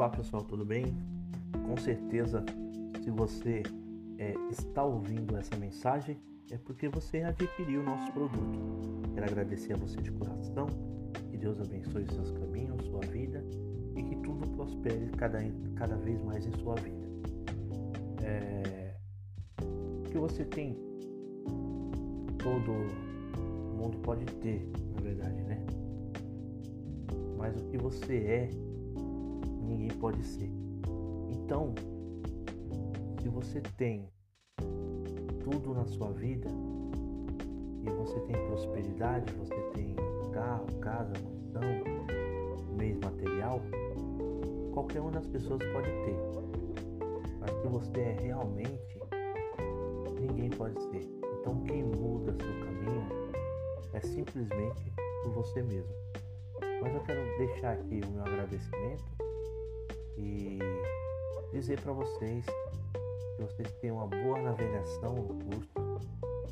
Olá pessoal, tudo bem? Com certeza, se você é, está ouvindo essa mensagem, é porque você adquiriu o nosso produto. Quero agradecer a você de coração, que Deus abençoe seus caminhos, sua vida e que tudo prospere cada, cada vez mais em sua vida. É, que você tem, todo mundo pode ter, na verdade, né? Mas o que você é, ninguém pode ser. Então, se você tem tudo na sua vida e você tem prosperidade, você tem carro, casa, mansão, mês material, qualquer uma das pessoas pode ter. Mas que você é realmente, ninguém pode ser. Então quem muda seu caminho é simplesmente por você mesmo. Mas eu quero deixar aqui o meu agradecimento e dizer para vocês que vocês tenham uma boa navegação no curso,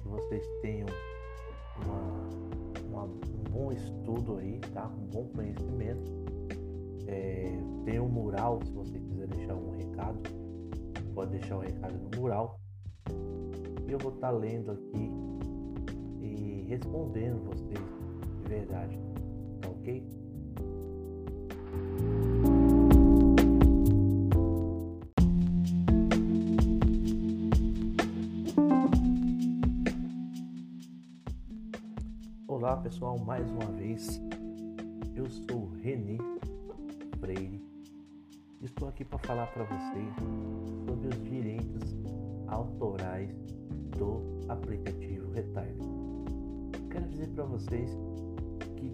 que vocês tenham uma, uma, um bom estudo aí, tá? Um bom conhecimento. É, tem um mural, se você quiser deixar um recado, pode deixar o um recado no mural. E eu vou estar tá lendo aqui e respondendo vocês de verdade, tá ok? Olá pessoal, mais uma vez eu sou Renê Freire. Estou aqui para falar para vocês sobre os direitos autorais do aplicativo Retire. Quero dizer para vocês que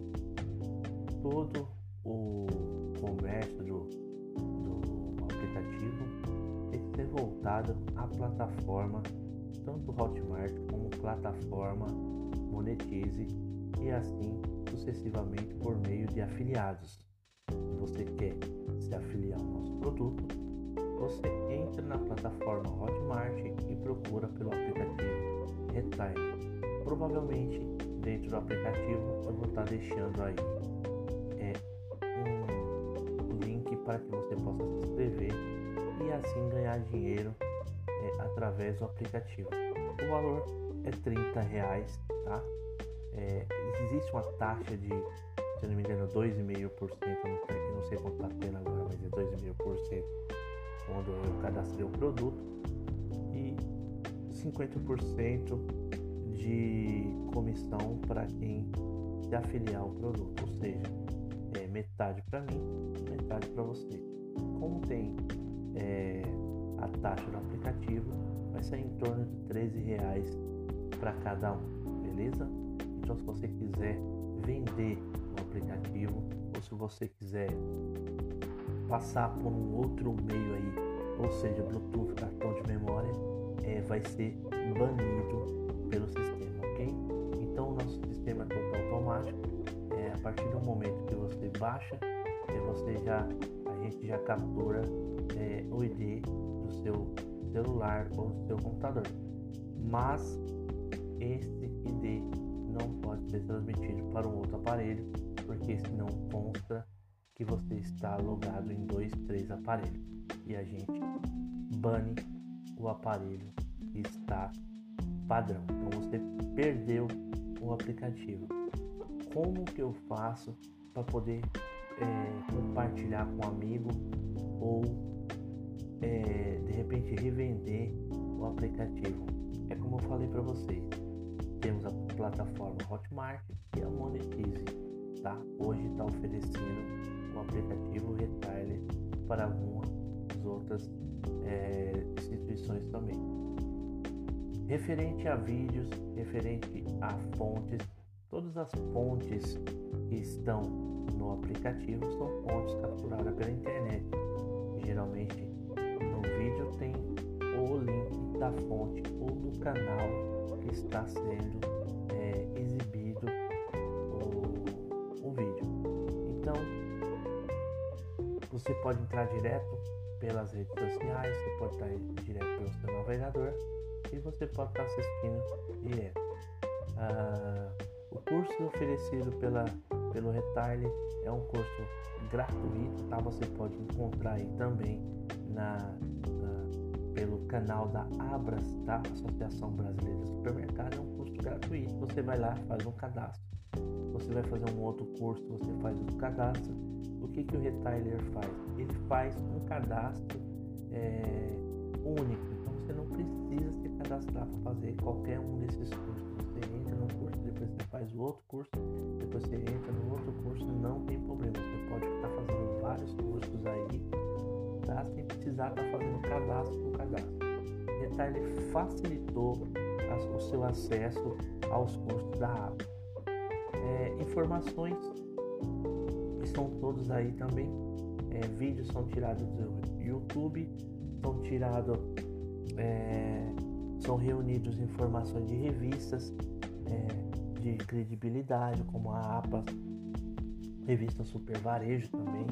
todo o comércio do, do aplicativo tem que ser voltado à plataforma, tanto Hotmart como plataforma Monetize e assim sucessivamente por meio de afiliados. Se você quer se afiliar ao nosso produto, você entra na plataforma Hotmart e procura pelo aplicativo Retire. Provavelmente dentro do aplicativo eu vou estar deixando aí é, um link para que você possa se inscrever e assim ganhar dinheiro é, através do aplicativo. O valor é 30 reais, tá? É, existe uma taxa de, se eu não me engano, 2,5%, não, não sei quanto está tendo agora, mas é 2,5% quando eu cadastrei o produto e 50% de comissão para quem se afiliar ao produto, ou seja, é metade para mim, metade para você. Como tem é, a taxa do aplicativo, vai sair em torno de 13 reais para cada um, beleza? Então, se você quiser vender o aplicativo ou se você quiser passar por um outro meio aí, ou seja, Bluetooth, cartão de memória, é, vai ser banido pelo sistema, ok? Então, o nosso sistema é todo automático. É, a partir do momento que você baixa, é, você já a gente já captura é, o ID do seu celular ou do seu computador. Mas esse ID não pode ser transmitido para um outro aparelho, porque senão consta que você está logado em dois, três aparelhos e a gente bane o aparelho que está padrão. Então você perdeu o aplicativo. Como que eu faço para poder é, compartilhar com um amigo ou é, de repente revender o aplicativo? É como eu falei para vocês temos a plataforma Hotmart e a Monetize, tá? Hoje está oferecendo o aplicativo Retailer para algumas outras é, instituições também. Referente a vídeos, referente a fontes, todas as fontes que estão no aplicativo são fontes capturadas pela internet. Geralmente no vídeo tem o link da fonte ou do canal está sendo é, exibido o, o vídeo. Então, você pode entrar direto pelas redes sociais, você pode estar direto pelo seu navegador e você pode estar assistindo direto. Ah, o curso oferecido pela, pelo Retile. É um curso gratuito, tá? Você pode encontrar aí também na, na, pelo canal da Abras, tá? Associação Brasileira de Supermercado. É um curso gratuito. Você vai lá, faz um cadastro. Você vai fazer um outro curso, você faz o cadastro. O que, que o retailer faz? Ele faz um cadastro é, único. Então você não precisa se cadastrar para fazer qualquer um desses cursos. Você entra no curso, depois você faz o outro curso, depois você entra no outro curso, não tem problema. Você pode estar fazendo vários cursos aí, tá? Sem precisar estar fazendo cadastro por cadastro. O retailer facilitou o seu acesso aos cursos da APA. É, informações estão todos aí também. É, vídeos são tirados do YouTube, são tirados, é, são reunidos informações de revistas é, de credibilidade, como a APA, revista Super Varejo também,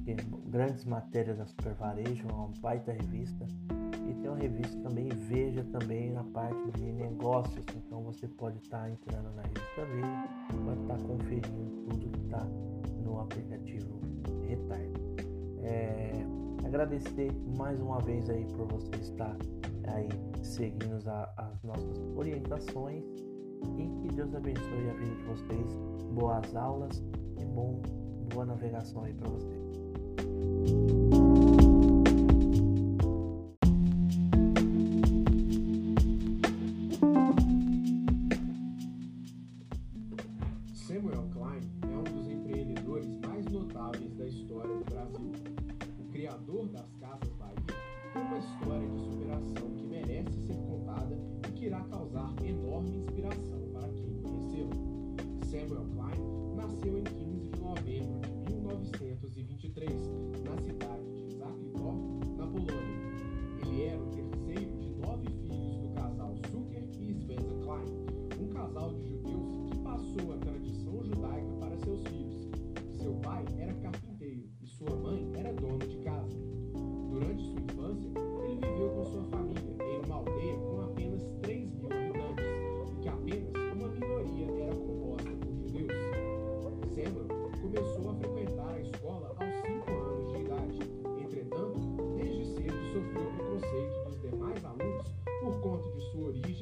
tem grandes matérias da Super Varejo, uma baita revista. E tem uma revista também, Veja também na parte de negócios. Então você pode estar tá entrando na revista Veja, pode estar tá conferindo tudo que está no aplicativo Retire. É, agradecer mais uma vez aí por você estar aí seguindo as nossas orientações e que Deus abençoe a vida de vocês. Boas aulas e bom, boa navegação aí para vocês.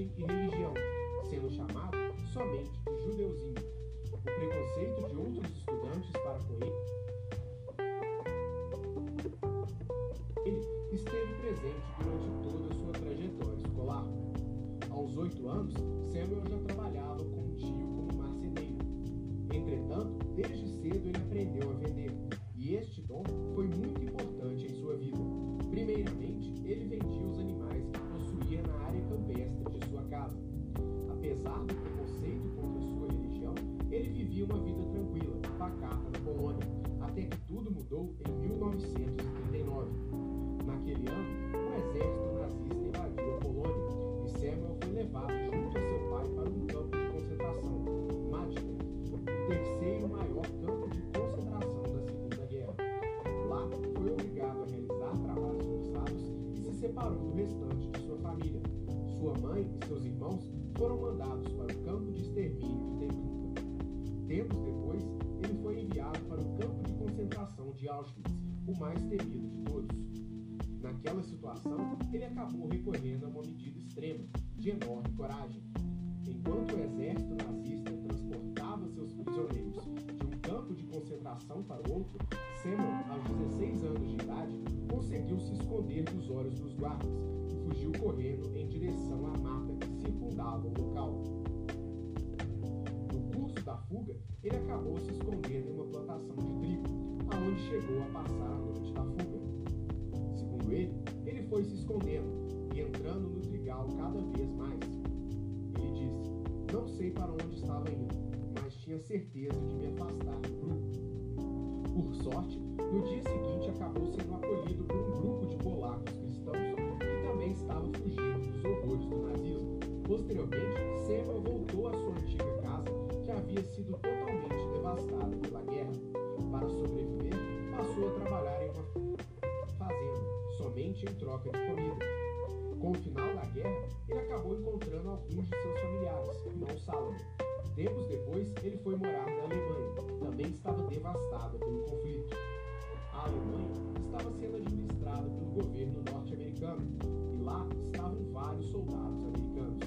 e religião, sendo chamado somente de judeuzinho. O preconceito de outros estudantes para com ele em 1939. Naquele ano, o exército nazista invadiu a Polônia e Samuel foi levado junto a seu pai para um campo de concentração, Madina, o terceiro maior campo de concentração da Segunda Guerra. Lá, foi obrigado a realizar trabalhos forçados e se separou do restante de sua família. Sua mãe e seus irmãos foram mandados mais temido de todos. Naquela situação, ele acabou recorrendo a uma medida extrema, de enorme coragem. Enquanto o exército nazista transportava seus prisioneiros de um campo de concentração para outro, Samuel, aos 16 anos de idade, conseguiu se esconder dos olhos dos guardas e fugiu correndo em direção à mata que circundava o local. No curso da fuga, ele acabou se escondendo em uma plantação de trigo, aonde chegou a passar a noite da fuga. Segundo ele, ele foi se escondendo e entrando no trigal cada vez mais. Ele disse: Não sei para onde estava indo, mas tinha certeza de me afastar. Por sorte, no dia seguinte acabou sendo acolhido por um grupo de polacos cristãos que também estava fugindo dos horrores do nazismo. Posteriormente, Samuel voltou à sua antiga casa, que havia sido totalmente devastada pela guerra. Para sobreviver, passou a trabalhar em uma fazenda, somente em troca de comida. Com o final da guerra, ele acabou encontrando alguns de seus familiares, irmão Salomon. Tempos depois, 52, ele foi morar na Alemanha. Também estava devastada pelo conflito. A Alemanha estava sendo administrada pelo governo norte-americano e lá estavam vários soldados americanos.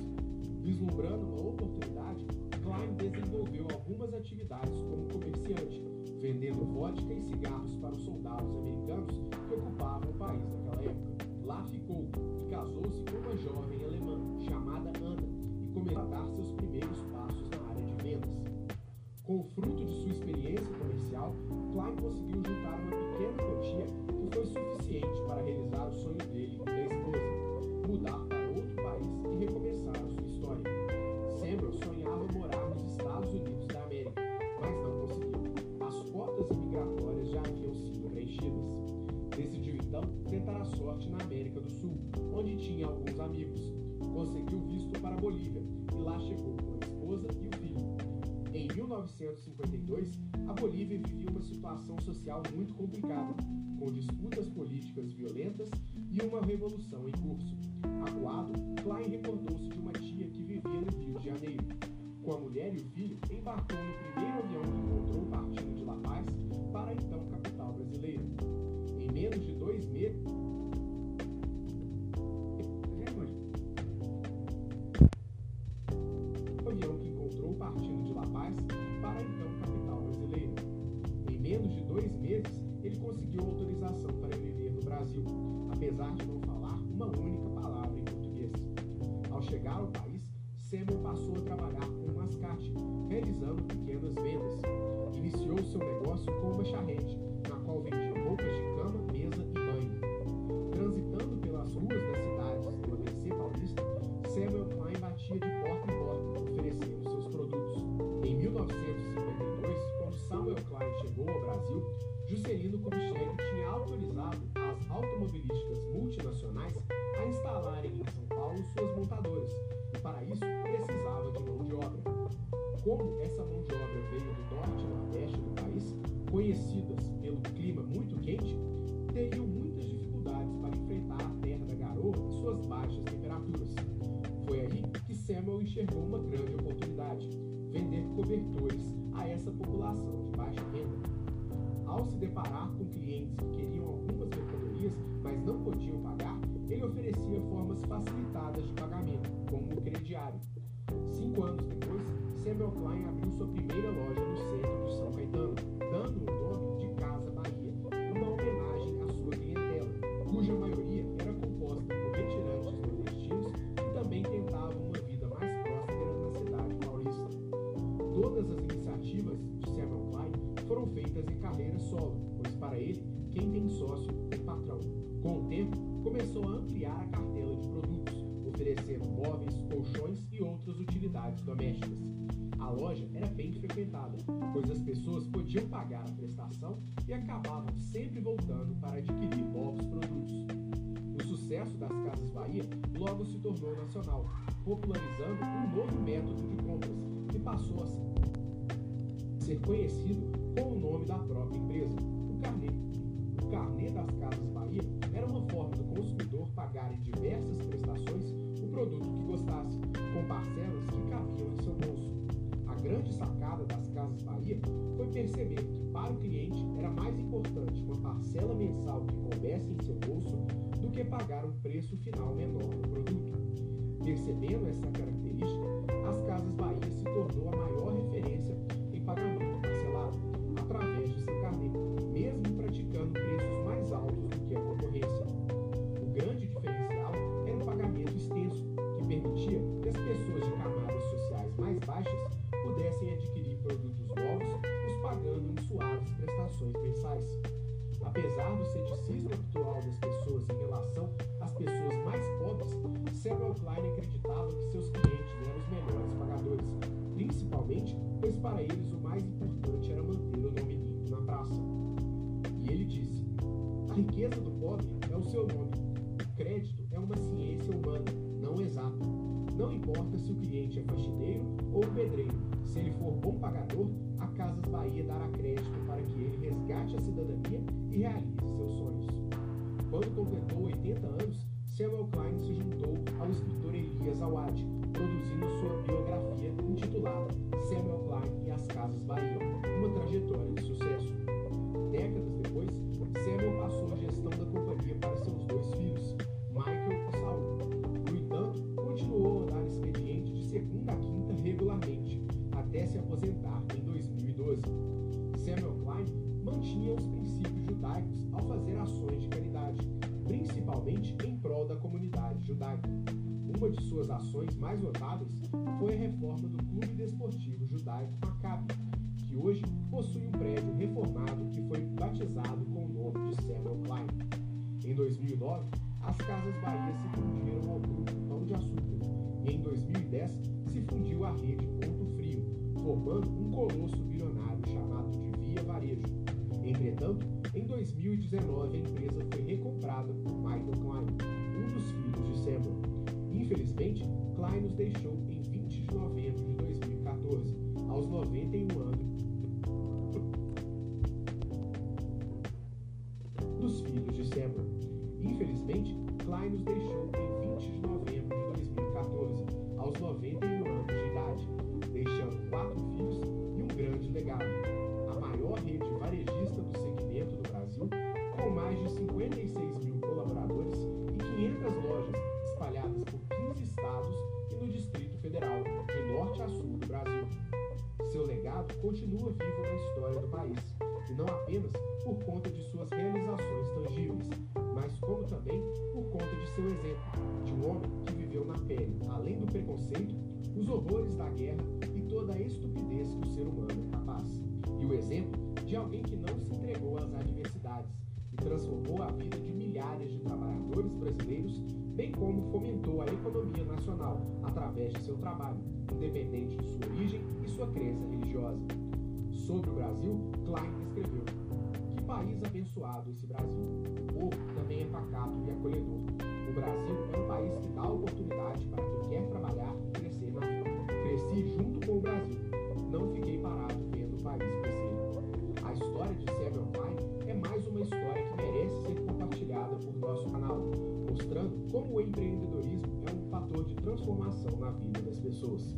Vislumbrando uma oportunidade, Klein desenvolveu algumas atividades como comerciante, vendendo vodka e cigarros para os soldados americanos que ocupavam o país naquela época. Lá ficou e casou-se com uma jovem alemã chamada Ana e começou a dar seus primeiros passos na área de vendas. Com o fruto de sua experiência comercial, Klein conseguiu 1952, a Bolívia vivia uma situação social muito complicada, com disputas políticas violentas e uma revolução em curso. Acuado, Klein recordou-se de uma tia que vivia no Rio de Janeiro. Com a mulher e o filho, embarcou no primeiro avião que encontrou partindo de La Paz para a então capital brasileira. Em menos de dois meses, conseguiu autorização para viver no Brasil, apesar de não falar uma única palavra em português. Ao chegar ao país, Samuel passou a trabalhar com mascate, realizando pequenas vendas. Iniciou seu negócio com uma charrete, na qual vendia roupas de cama, mesa e banho. Transitando pelas ruas das cidades do ABC Paulista, Samuel Klein batia de porta em porta, oferecendo seus produtos. Em 1952, quando Samuel Klein chegou ao Brasil, Juscelino Kubitschek Como essa mão de obra veio do norte e nordeste do país, conhecidas pelo clima muito quente, teriam muitas dificuldades para enfrentar a terra da garoa e suas baixas temperaturas. Foi aí que Samuel enxergou uma grande oportunidade: vender cobertores a essa população de baixa renda. Ao se deparar com clientes que queriam algumas mercadorias, mas não podiam pagar, ele oferecia formas facilitadas de pagamento, como o crediário. Cinco anos depois, Samuel Klein abriu sua primeira loja no centro de São Caetano, dando o nome de Casa Bahia, uma homenagem à sua clientela, cuja maioria era composta por retirantes nordestinos que também tentavam uma vida mais próspera na cidade paulista. Todas as iniciativas de Samuel Klein foram feitas em carreira solo, pois para ele, móveis, colchões e outras utilidades domésticas. A loja era bem frequentada, pois as pessoas podiam pagar a prestação e acabavam sempre voltando para adquirir novos produtos. O sucesso das Casas Bahia logo se tornou nacional, popularizando um novo método de compras que passou a ser conhecido com o nome da própria empresa, o carnê. O carnê das Casas Bahia era uma forma do consumidor pagar diversas prestações produto que gostasse, com parcelas que cabiam em seu bolso. A grande sacada das Casas Bahia foi perceber que para o cliente era mais importante uma parcela mensal que coubesse em seu bolso do que pagar um preço final menor do produto. Percebendo essa característica, as Casas Bahia se tornou a maior referência prestações mensais. Apesar do ceticismo habitual das pessoas em relação às pessoas mais pobres, Samuel Klein acreditava que seus clientes eram os melhores pagadores, principalmente pois para eles o mais importante era manter o nome limpo na praça. E ele disse: A riqueza do pobre é o seu nome. O crédito é uma ciência humana, não exata. Não importa se o cliente é faxineiro ou pedreiro, se ele for bom pagador, a Casas Bahia dará crédito para que ele resgate a cidadania e realize seus sonhos. Quando completou 80 anos, Samuel Klein se juntou ao escritor Elias Awad, principalmente em prol da comunidade judaica. Uma de suas ações mais notáveis foi a reforma do Clube Desportivo Judaico Maccabi, que hoje possui um prédio reformado que foi batizado com o nome de Samuel Klein. Em 2009, as Casas Bahia se fundiram ao Grupo Pão de Açúcar e em 2010 se fundiu à rede Ponto Frio, formando um colosso bilionário chamado de Via Varejo. Entretanto, em 2019 a empresa foi recomprada por Michael Klein, um dos filhos de Samuel. Infelizmente, Klein nos deixou em 20 de novembro de 2014, aos 91 anos. Dos filhos de Samuel. Infelizmente, Klein nos deixou norte a sul do Brasil. Seu legado continua vivo na história do país, e não apenas por conta de suas realizações tangíveis, mas como também por conta de seu exemplo, de um homem que viveu na pele, além do preconceito, os horrores da guerra e toda a estupidez que o ser humano é capaz. E o exemplo de alguém que não se entregou às adversidades e transformou a vida de milhares de trabalhadores brasileiros, bem como fomentou a economia nacional através de seu trabalho, independente de sua origem e sua crença religiosa. Sobre o Brasil, Klein escreveu: Que país abençoado esse Brasil! O povo também é pacato e acolhedor. O Brasil é um país que dá oportunidade para quem quer trabalhar e crescer na vida. Cresci junto com o Brasil. Empreendedorismo é um fator de transformação na vida das pessoas.